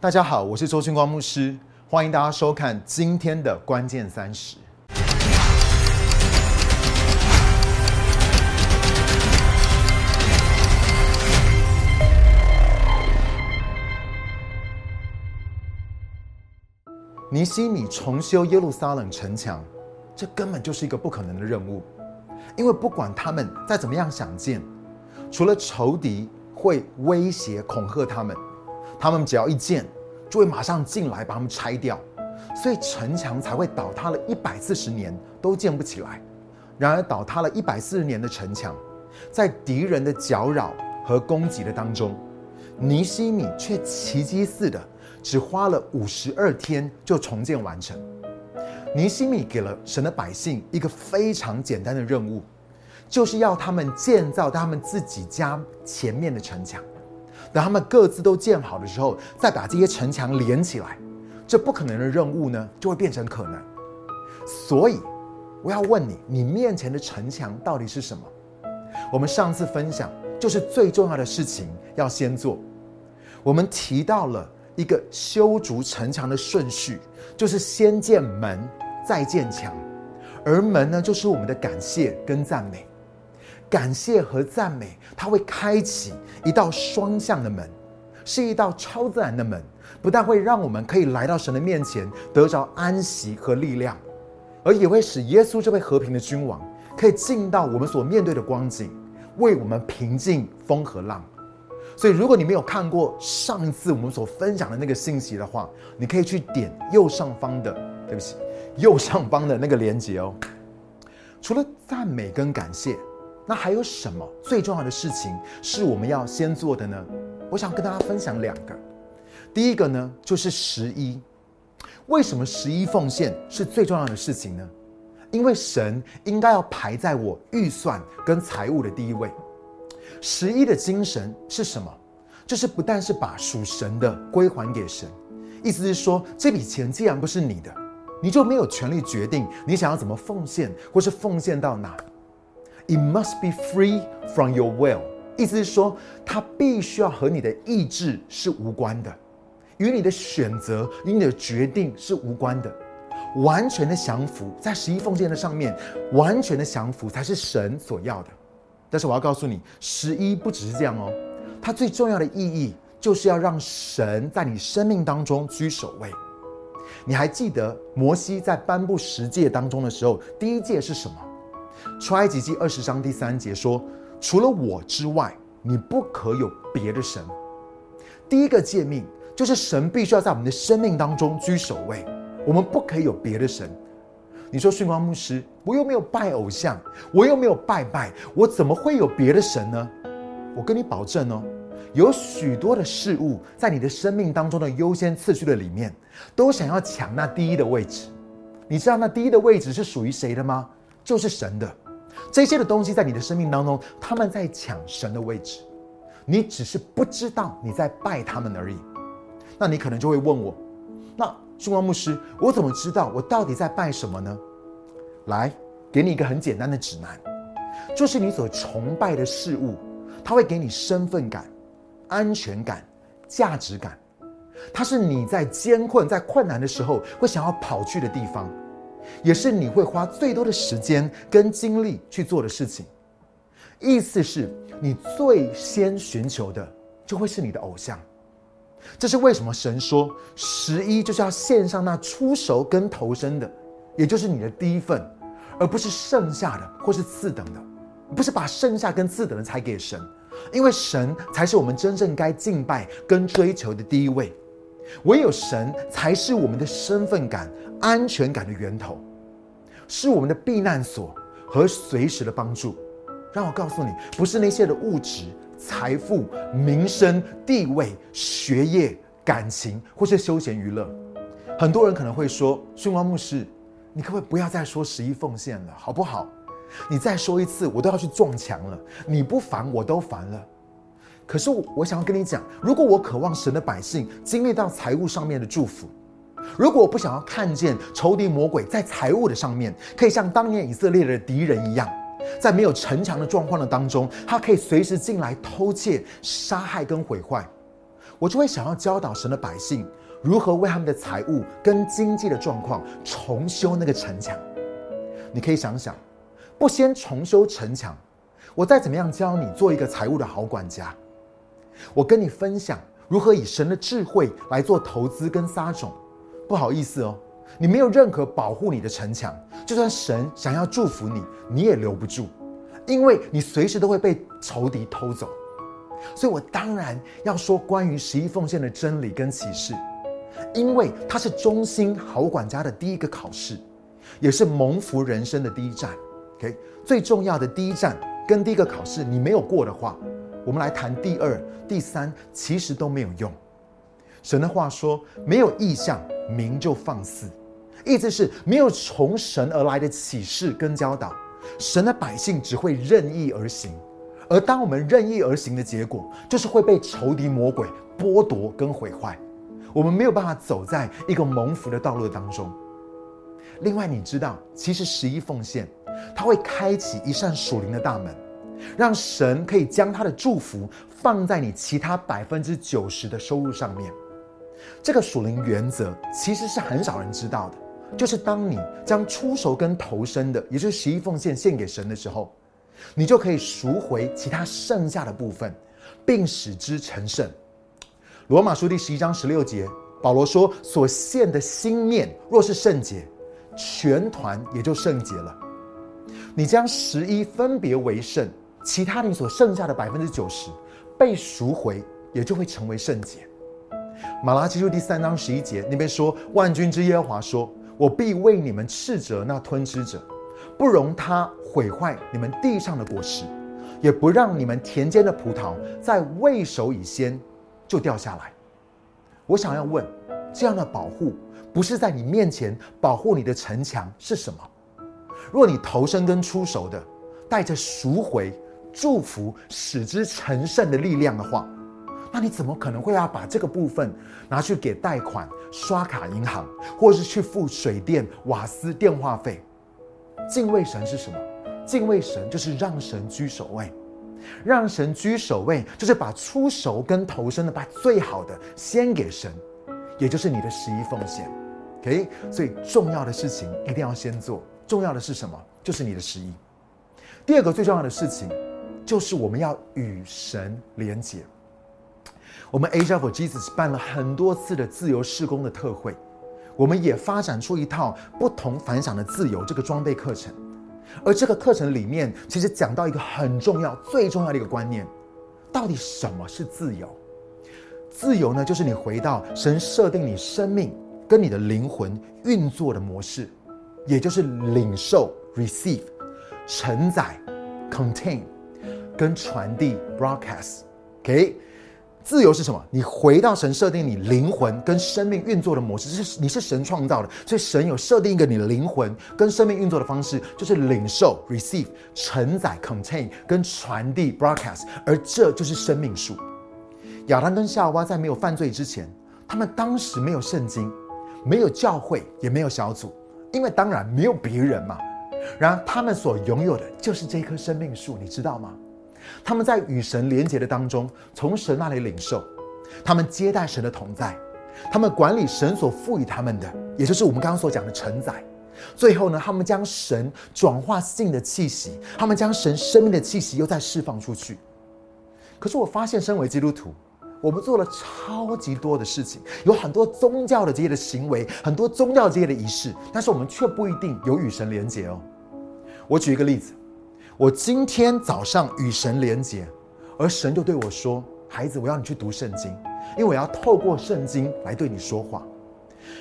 大家好，我是周星光牧师，欢迎大家收看今天的关键三十。尼西米重修耶路撒冷城墙，这根本就是一个不可能的任务，因为不管他们再怎么样想建，除了仇敌会威胁恐吓他们，他们只要一建，就会马上进来把他们拆掉，所以城墙才会倒塌了一百四十年都建不起来。然而倒塌了一百四十年的城墙，在敌人的搅扰和攻击的当中，尼西米却奇迹似的。只花了五十二天就重建完成。尼西米给了神的百姓一个非常简单的任务，就是要他们建造他们自己家前面的城墙。等他们各自都建好的时候，再把这些城墙连起来。这不可能的任务呢，就会变成可能。所以，我要问你，你面前的城墙到底是什么？我们上次分享就是最重要的事情要先做。我们提到了。一个修筑城墙的顺序，就是先建门，再建墙。而门呢，就是我们的感谢跟赞美。感谢和赞美，它会开启一道双向的门，是一道超自然的门，不但会让我们可以来到神的面前，得着安息和力量，而也会使耶稣这位和平的君王，可以进到我们所面对的光景，为我们平静风和浪。所以，如果你没有看过上一次我们所分享的那个信息的话，你可以去点右上方的，对不起，右上方的那个连接哦。除了赞美跟感谢，那还有什么最重要的事情是我们要先做的呢？我想跟大家分享两个。第一个呢，就是十一。为什么十一奉献是最重要的事情呢？因为神应该要排在我预算跟财务的第一位。十一的精神是什么？就是不但是把属神的归还给神，意思是说，这笔钱既然不是你的，你就没有权利决定你想要怎么奉献，或是奉献到哪。It must be free from your will，意思是说，它必须要和你的意志是无关的，与你的选择、与你的决定是无关的，完全的降服在十一奉献的上面，完全的降服才是神所要的。但是我要告诉你，十一不只是这样哦，它最重要的意义就是要让神在你生命当中居首位。你还记得摩西在颁布十诫当中的时候，第一诫是什么？出埃及记二十章第三节说：“除了我之外，你不可有别的神。”第一个诫命就是神必须要在我们的生命当中居首位，我们不可以有别的神。你说训光牧师，我又没有拜偶像，我又没有拜拜，我怎么会有别的神呢？我跟你保证哦，有许多的事物在你的生命当中的优先次序的里面，都想要抢那第一的位置。你知道那第一的位置是属于谁的吗？就是神的。这些的东西在你的生命当中，他们在抢神的位置，你只是不知道你在拜他们而已。那你可能就会问我，那？训光牧师，我怎么知道我到底在拜什么呢？来，给你一个很简单的指南，就是你所崇拜的事物，它会给你身份感、安全感、价值感，它是你在艰困、在困难的时候会想要跑去的地方，也是你会花最多的时间跟精力去做的事情。意思是你最先寻求的，就会是你的偶像。这是为什么？神说十一就是要献上那出熟跟投生的，也就是你的第一份，而不是剩下的或是次等的，不是把剩下跟次等的才给神，因为神才是我们真正该敬拜跟追求的第一位，唯有神才是我们的身份感、安全感的源头，是我们的避难所和随时的帮助。让我告诉你，不是那些的物质。财富、名声、地位、学业、感情，或是休闲娱乐，很多人可能会说：“训光牧师，你可不可以不要再说十一奉献了，好不好？你再说一次，我都要去撞墙了。你不烦，我都烦了。”可是我想要跟你讲，如果我渴望神的百姓经历到财务上面的祝福，如果我不想要看见仇敌魔鬼在财务的上面可以像当年以色列的敌人一样。在没有城墙的状况的当中，他可以随时进来偷窃、杀害跟毁坏。我就会想要教导神的百姓如何为他们的财务跟经济的状况重修那个城墙。你可以想想，不先重修城墙，我再怎么样教你做一个财务的好管家？我跟你分享如何以神的智慧来做投资跟撒种，不好意思哦，你没有任何保护你的城墙，就算神想要祝福你，你也留不住，因为你随时都会被仇敌偷走。所以我当然要说关于十一奉献的真理跟启示，因为它是忠心好管家的第一个考试，也是蒙福人生的第一站。OK，最重要的第一站跟第一个考试，你没有过的话。我们来谈第二、第三，其实都没有用。神的话说：“没有意象，民就放肆。”意思是没有从神而来的启示跟教导，神的百姓只会任意而行。而当我们任意而行的结果，就是会被仇敌魔鬼剥夺跟毁坏。我们没有办法走在一个蒙福的道路当中。另外，你知道，其实十一奉献，它会开启一扇属灵的大门。让神可以将他的祝福放在你其他百分之九十的收入上面。这个属灵原则其实是很少人知道的，就是当你将出手跟投身的，也就是十一奉献献给神的时候，你就可以赎回其他剩下的部分，并使之成圣。罗马书第十一章十六节，保罗说：“所献的心念若是圣洁，全团也就圣洁了。你将十一分别为圣。”其他你所剩下的百分之九十被赎回，也就会成为圣洁。马拉基书第三章十一节那边说：“万军之耶和华说，我必为你们斥责那吞吃者，不容他毁坏你们地上的果实，也不让你们田间的葡萄在未熟以先就掉下来。”我想要问，这样的保护不是在你面前保护你的城墙是什么？若你投身跟出手的，带着赎回。祝福使之成圣的力量的话，那你怎么可能会要把这个部分拿去给贷款、刷卡银行，或是去付水电、瓦斯电话费？敬畏神是什么？敬畏神就是让神居首位，让神居首位就是把出手跟投身的，把最好的先给神，也就是你的十一奉献。OK，所以重要的事情一定要先做。重要的是什么？就是你的十一。第二个最重要的事情。就是我们要与神连结。我们 Asia for Jesus 办了很多次的自由施工的特会，我们也发展出一套不同凡响的自由这个装备课程。而这个课程里面，其实讲到一个很重要、最重要的一个观念：到底什么是自由？自由呢，就是你回到神设定你生命跟你的灵魂运作的模式，也就是领受 （receive）、承载 （contain）。跟传递 broadcast，OK，自由是什么？你回到神设定你灵魂跟生命运作的模式，是你是神创造的，所以神有设定一个你灵魂跟生命运作的方式，就是领受 receive 承载 contain 跟传递 broadcast，而这就是生命树。亚当跟夏娃在没有犯罪之前，他们当时没有圣经，没有教会，也没有小组，因为当然没有别人嘛。然而他们所拥有的就是这棵生命树，你知道吗？他们在与神连结的当中，从神那里领受，他们接待神的同在，他们管理神所赋予他们的，也就是我们刚刚所讲的承载。最后呢，他们将神转化性的气息，他们将神生命的气息又再释放出去。可是我发现，身为基督徒，我们做了超级多的事情，有很多宗教的这些的行为，很多宗教这些的仪式，但是我们却不一定有与神连结哦。我举一个例子。我今天早上与神连结，而神就对我说：“孩子，我要你去读圣经，因为我要透过圣经来对你说话。”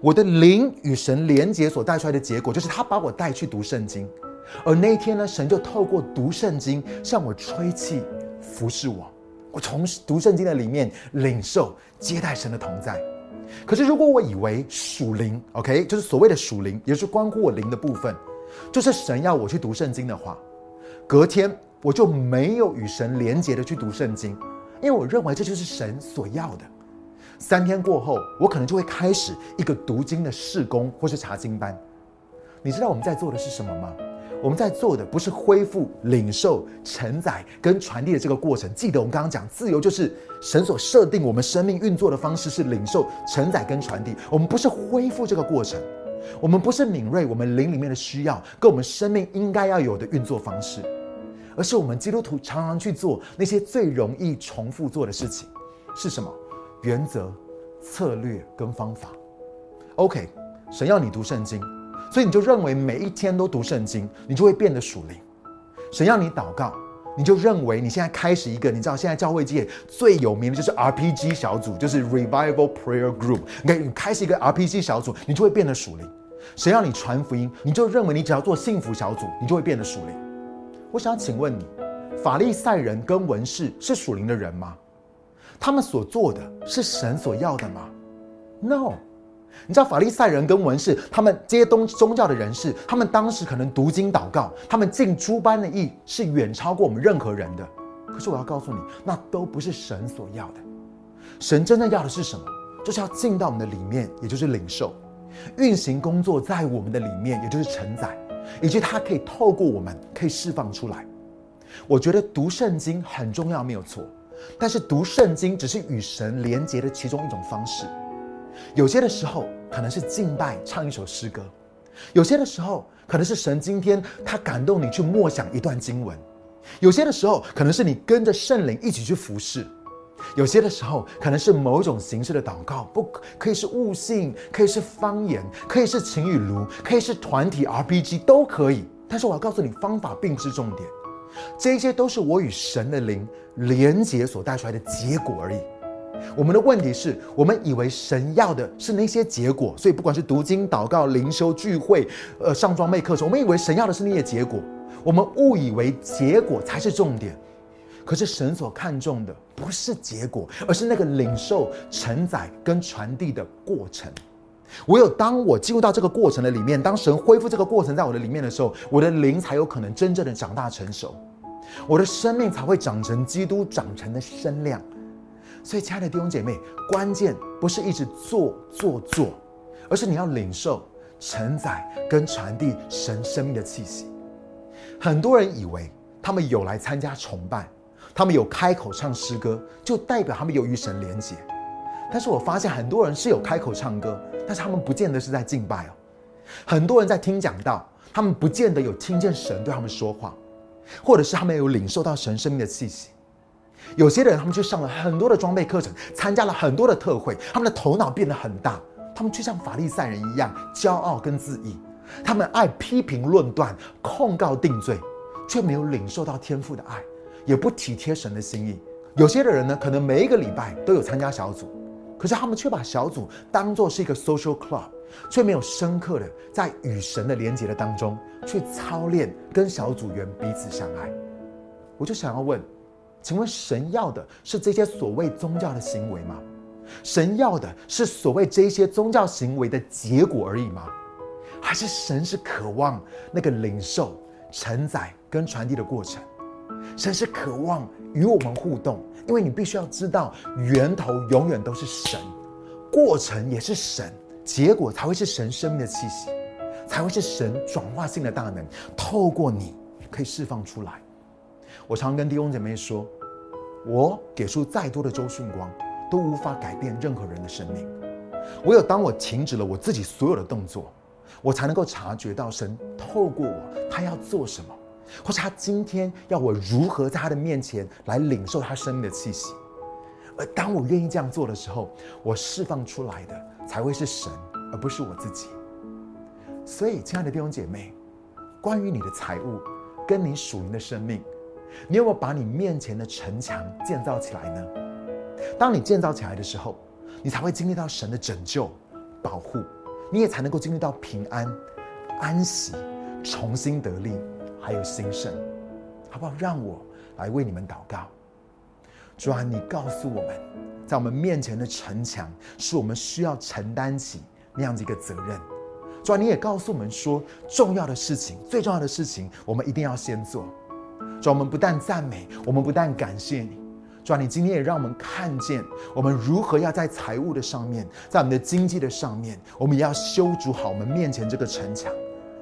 我的灵与神连结所带出来的结果，就是他把我带去读圣经。而那一天呢，神就透过读圣经向我吹气，服侍我。我从读圣经的里面领受接待神的同在。可是如果我以为属灵，OK，就是所谓的属灵，也是关乎我灵的部分，就是神要我去读圣经的话。隔天我就没有与神连结的去读圣经，因为我认为这就是神所要的。三天过后，我可能就会开始一个读经的试工或是查经班。你知道我们在做的是什么吗？我们在做的不是恢复、领受、承载跟传递的这个过程。记得我们刚刚讲，自由就是神所设定我们生命运作的方式是领受、承载跟传递。我们不是恢复这个过程，我们不是敏锐我们灵里面的需要跟我们生命应该要有的运作方式，而是我们基督徒常常去做那些最容易重复做的事情。是什么？原则、策略跟方法。OK，神要你读圣经。所以你就认为每一天都读圣经，你就会变得属灵。神要你祷告，你就认为你现在开始一个，你知道现在教会界最有名的就是 RPG 小组，就是 Revival Prayer Group。你你开始一个 RPG 小组，你就会变得属灵。神要你传福音，你就认为你只要做幸福小组，你就会变得属灵。我想请问你，法利赛人跟文士是属灵的人吗？他们所做的是神所要的吗？No。你知道法利赛人跟文士，他们这些东宗教的人士，他们当时可能读经祷告，他们尽诸般的义，是远超过我们任何人的。可是我要告诉你，那都不是神所要的。神真正要的是什么？就是要进到我们的里面，也就是领受，运行工作在我们的里面，也就是承载，以及它可以透过我们，可以释放出来。我觉得读圣经很重要，没有错。但是读圣经只是与神连结的其中一种方式。有些的时候可能是敬拜，唱一首诗歌；有些的时候可能是神今天他感动你去默想一段经文；有些的时候可能是你跟着圣灵一起去服侍；有些的时候可能是某种形式的祷告，不可以是悟性，可以是方言，可以是情与炉，可以是团体 RPG 都可以。但是我要告诉你，方法并不是重点，这些都是我与神的灵连结所带出来的结果而已。我们的问题是我们以为神要的是那些结果，所以不管是读经、祷告、灵修、聚会、呃上装备课程，我们以为神要的是那些结果，我们误以为结果才是重点。可是神所看重的不是结果，而是那个领受、承载跟传递的过程。唯有当我进入到这个过程的里面，当神恢复这个过程在我的里面的时候，我的灵才有可能真正的长大成熟，我的生命才会长成基督长成的身量。所以，亲爱的弟兄姐妹，关键不是一直做做做，而是你要领受、承载跟传递神生命的气息。很多人以为他们有来参加崇拜，他们有开口唱诗歌，就代表他们有与神连结。但是我发现很多人是有开口唱歌，但是他们不见得是在敬拜哦。很多人在听讲道，他们不见得有听见神对他们说话，或者是他们有领受到神生命的气息。有些人，他们去上了很多的装备课程，参加了很多的特会，他们的头脑变得很大，他们却像法利赛人一样骄傲跟自义，他们爱批评论断、控告定罪，却没有领受到天父的爱，也不体贴神的心意。有些的人呢，可能每一个礼拜都有参加小组，可是他们却把小组当做是一个 social club，却没有深刻的在与神的连接的当中去操练跟小组员彼此相爱。我就想要问。请问神要的是这些所谓宗教的行为吗？神要的是所谓这些宗教行为的结果而已吗？还是神是渴望那个领受、承载跟传递的过程？神是渴望与我们互动，因为你必须要知道，源头永远都是神，过程也是神，结果才会是神生命的气息，才会是神转化性的大能，透过你可以释放出来。我常跟弟兄姐妹说，我给出再多的周迅光，都无法改变任何人的生命。唯有当我停止了我自己所有的动作，我才能够察觉到神透过我，他要做什么，或是他今天要我如何在他的面前来领受他生命的气息。而当我愿意这样做的时候，我释放出来的才会是神，而不是我自己。所以，亲爱的弟兄姐妹，关于你的财物，跟你属灵的生命。你有没有把你面前的城墙建造起来呢？当你建造起来的时候，你才会经历到神的拯救、保护，你也才能够经历到平安、安息、重新得力，还有兴盛，好不好？让我来为你们祷告。主啊，你告诉我们，在我们面前的城墙，是我们需要承担起那样子一个责任。主啊，你也告诉我们说，重要的事情、最重要的事情，我们一定要先做。主啊，我们不但赞美，我们不但感谢你。主啊，你今天也让我们看见，我们如何要在财务的上面，在我们的经济的上面，我们也要修筑好我们面前这个城墙。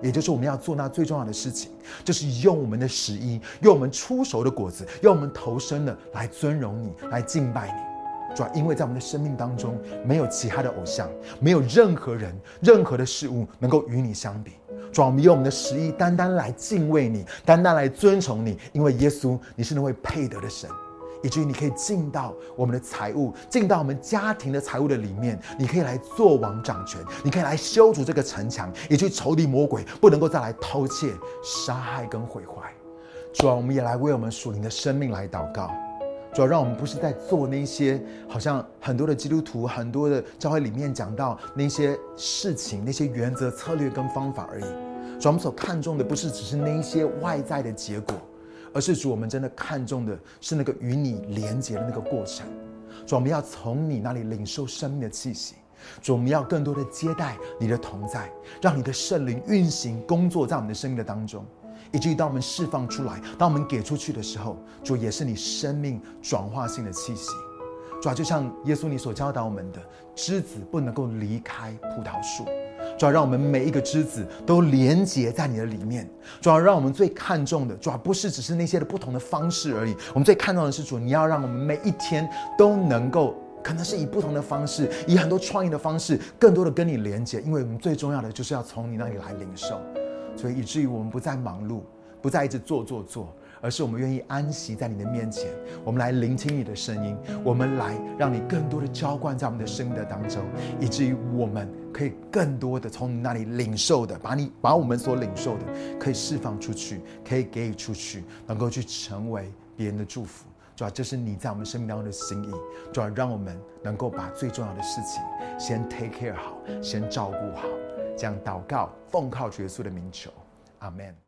也就是我们要做那最重要的事情，就是用我们的十一，用我们出熟的果子，用我们投生的来尊荣你，来敬拜你。主要因为在我们的生命当中，没有其他的偶像，没有任何人、任何的事物能够与你相比。主要我们用我们的十一，单单来敬畏你，单单来尊崇你，因为耶稣，你是那位配得的神。以至于你可以进到我们的财务，进到我们家庭的财务的里面，你可以来做王掌权，你可以来修筑这个城墙，以至于仇敌魔鬼不能够再来偷窃、杀害跟毁坏。主啊，我们也来为我们属灵的生命来祷告。主要让我们不是在做那些好像很多的基督徒、很多的教会里面讲到那些事情、那些原则、策略跟方法而已。主要我们所看重的不是只是那一些外在的结果。而是主，我们真的看重的是那个与你连接的那个过程。主，我们要从你那里领受生命的气息。主，我们要更多的接待你的同在，让你的圣灵运行工作在我们的生命的当中，以至于当我们释放出来，当我们给出去的时候，主也是你生命转化性的气息。主，就像耶稣你所教导我们的，枝子不能够离开葡萄树。主要让我们每一个枝子都连接在你的里面。主要让我们最看重的，主要不是只是那些的不同的方式而已。我们最看重的是主，你要让我们每一天都能够，可能是以不同的方式，以很多创意的方式，更多的跟你连接。因为我们最重要的就是要从你那里来领受，所以以至于我们不再忙碌，不再一直做做做。而是我们愿意安息在你的面前，我们来聆听你的声音，我们来让你更多的浇灌在我们的生命当中，以至于我们可以更多的从你那里领受的，把你把我们所领受的可以释放出去，可以给予出去，能够去成为别人的祝福。主要这是你在我们生命当中的心意，主要让我们能够把最重要的事情先 take care 好，先照顾好，这样祷告奉靠耶稣的名求，阿门。